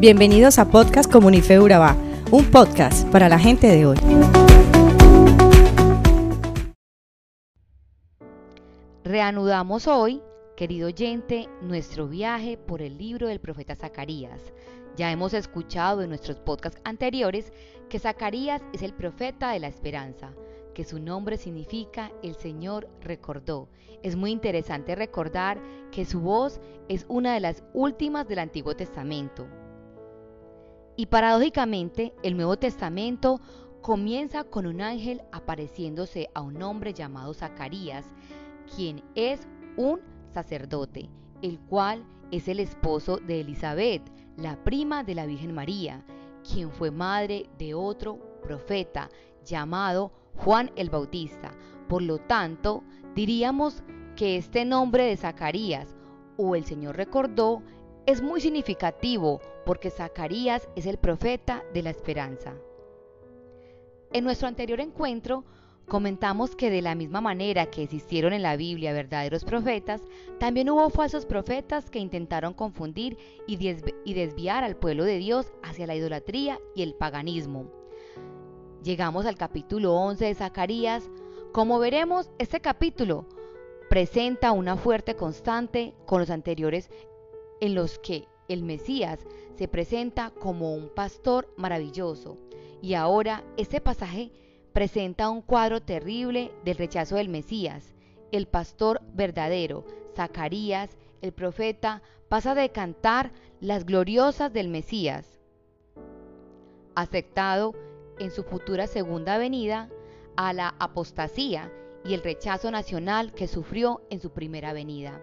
Bienvenidos a Podcast Comunife Urabá, un podcast para la gente de hoy. Reanudamos hoy, querido oyente, nuestro viaje por el libro del profeta Zacarías. Ya hemos escuchado en nuestros podcasts anteriores que Zacarías es el profeta de la esperanza, que su nombre significa el Señor recordó. Es muy interesante recordar que su voz es una de las últimas del Antiguo Testamento. Y paradójicamente, el Nuevo Testamento comienza con un ángel apareciéndose a un hombre llamado Zacarías, quien es un sacerdote, el cual es el esposo de Elizabeth, la prima de la Virgen María, quien fue madre de otro profeta llamado Juan el Bautista. Por lo tanto, diríamos que este nombre de Zacarías o el Señor recordó es muy significativo porque Zacarías es el profeta de la esperanza. En nuestro anterior encuentro comentamos que de la misma manera que existieron en la Biblia verdaderos profetas, también hubo falsos profetas que intentaron confundir y, desviar al pueblo de Dios hacia la idolatría y el paganismo. Llegamos al capítulo 11 de Zacarías. Como veremos, este capítulo presenta una fuerte constante con los anteriores en los que el Mesías se presenta como un pastor maravilloso. Y ahora este pasaje presenta un cuadro terrible del rechazo del Mesías. El pastor verdadero, Zacarías, el profeta, pasa de cantar las gloriosas del Mesías, aceptado en su futura segunda venida, a la apostasía y el rechazo nacional que sufrió en su primera venida.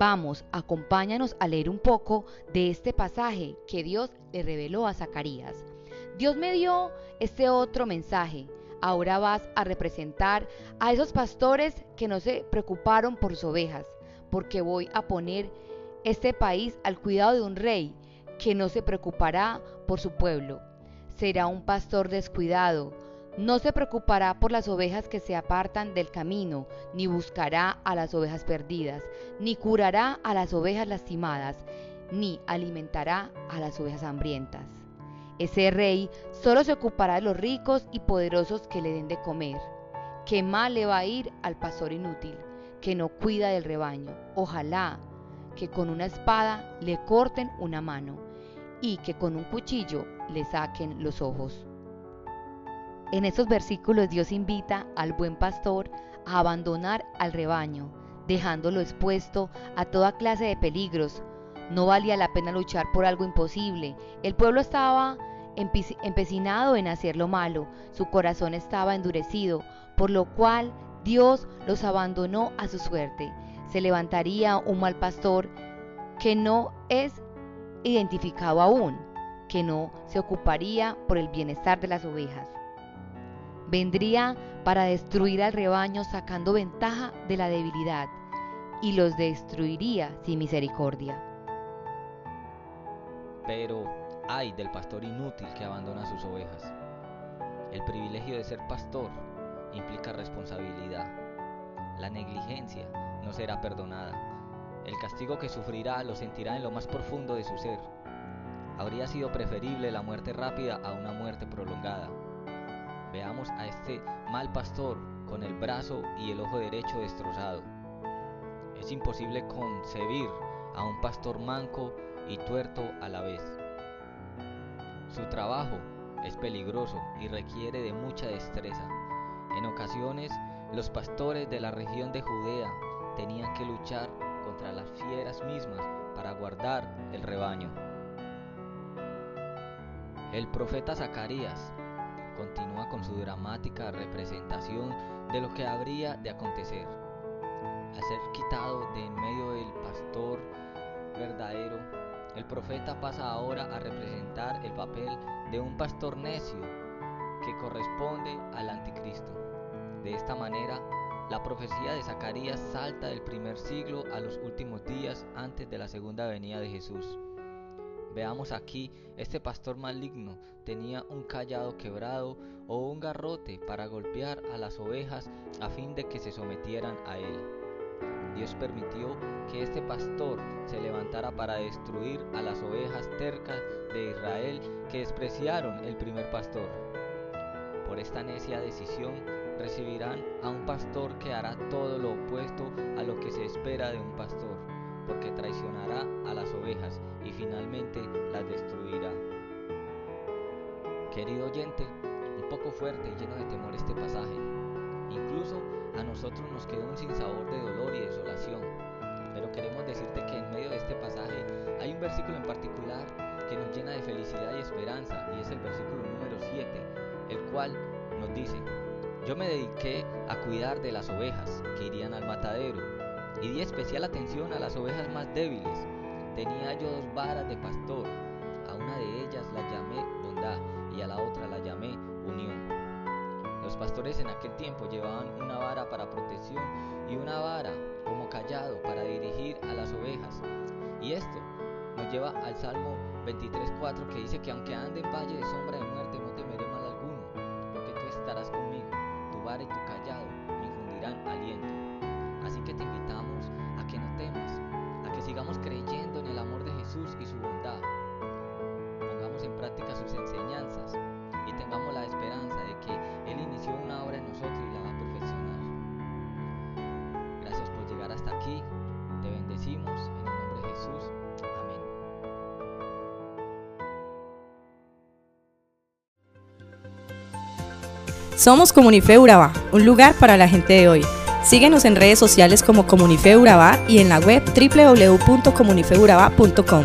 Vamos, acompáñanos a leer un poco de este pasaje que Dios le reveló a Zacarías. Dios me dio este otro mensaje. Ahora vas a representar a esos pastores que no se preocuparon por sus ovejas, porque voy a poner este país al cuidado de un rey que no se preocupará por su pueblo. Será un pastor descuidado, no se preocupará por las ovejas que se apartan del camino, ni buscará a las ovejas perdidas, ni curará a las ovejas lastimadas, ni alimentará a las ovejas hambrientas. Ese rey solo se ocupará de los ricos y poderosos que le den de comer. Qué mal le va a ir al pastor inútil, que no cuida del rebaño. Ojalá que con una espada le corten una mano y que con un cuchillo le saquen los ojos. En estos versículos Dios invita al buen pastor a abandonar al rebaño, dejándolo expuesto a toda clase de peligros. No valía la pena luchar por algo imposible. El pueblo estaba empecinado en hacer lo malo, su corazón estaba endurecido, por lo cual Dios los abandonó a su suerte. Se levantaría un mal pastor que no es identificado aún, que no se ocuparía por el bienestar de las ovejas. Vendría para destruir al rebaño sacando ventaja de la debilidad y los destruiría sin misericordia. Pero ay del pastor inútil que abandona sus ovejas. El privilegio de ser pastor implica responsabilidad. La negligencia no será perdonada. El castigo que sufrirá lo sentirá en lo más profundo de su ser. Habría sido preferible la muerte rápida a una muerte prolongada. Veamos a este mal pastor con el brazo y el ojo derecho destrozado. Es imposible concebir a un pastor manco y tuerto a la vez. Su trabajo es peligroso y requiere de mucha destreza. En ocasiones, los pastores de la región de Judea tenían que luchar contra las fieras mismas para guardar el rebaño. El profeta Zacarías continúa con su dramática representación de lo que habría de acontecer. Al ser quitado de en medio del pastor verdadero, el profeta pasa ahora a representar el papel de un pastor necio que corresponde al anticristo. De esta manera, la profecía de Zacarías salta del primer siglo a los últimos días antes de la segunda venida de Jesús. Veamos aquí, este pastor maligno tenía un callado quebrado o un garrote para golpear a las ovejas a fin de que se sometieran a él. Dios permitió que este pastor se levantara para destruir a las ovejas tercas de Israel que despreciaron el primer pastor. Por esta necia decisión recibirán a un pastor que hará todo lo opuesto a lo que se espera de un pastor, porque traicionará a las ovejas y finalmente las destruirá. Querido oyente, un poco fuerte y lleno de temor este pasaje. Incluso a nosotros nos quedó un sinsabor de dolor y desolación. Pero queremos decirte que en medio de este pasaje hay un versículo en particular que nos llena de felicidad y esperanza y es el versículo número 7, el cual nos dice, yo me dediqué a cuidar de las ovejas que irían al matadero y di especial atención a las ovejas más débiles. Tenía yo dos varas de pastor, a una de ellas la llamé bondad y a la otra la llamé unión. Los pastores en aquel tiempo llevaban una vara para protección y una vara como callado para dirigir a las ovejas. Y esto nos lleva al Salmo 23.4 que dice que aunque ande en valle de sombra de muerte no temeré mal alguno, porque tú estarás conmigo, tu vara y tu enseñanzas y tengamos la esperanza de que Él inició una obra en nosotros y la va a perfeccionar. Gracias por llegar hasta aquí. Te bendecimos en el nombre de Jesús. Amén. Somos Comunife Urabá, un lugar para la gente de hoy. Síguenos en redes sociales como Comunife Urabá y en la web www.comunifeurabá.com.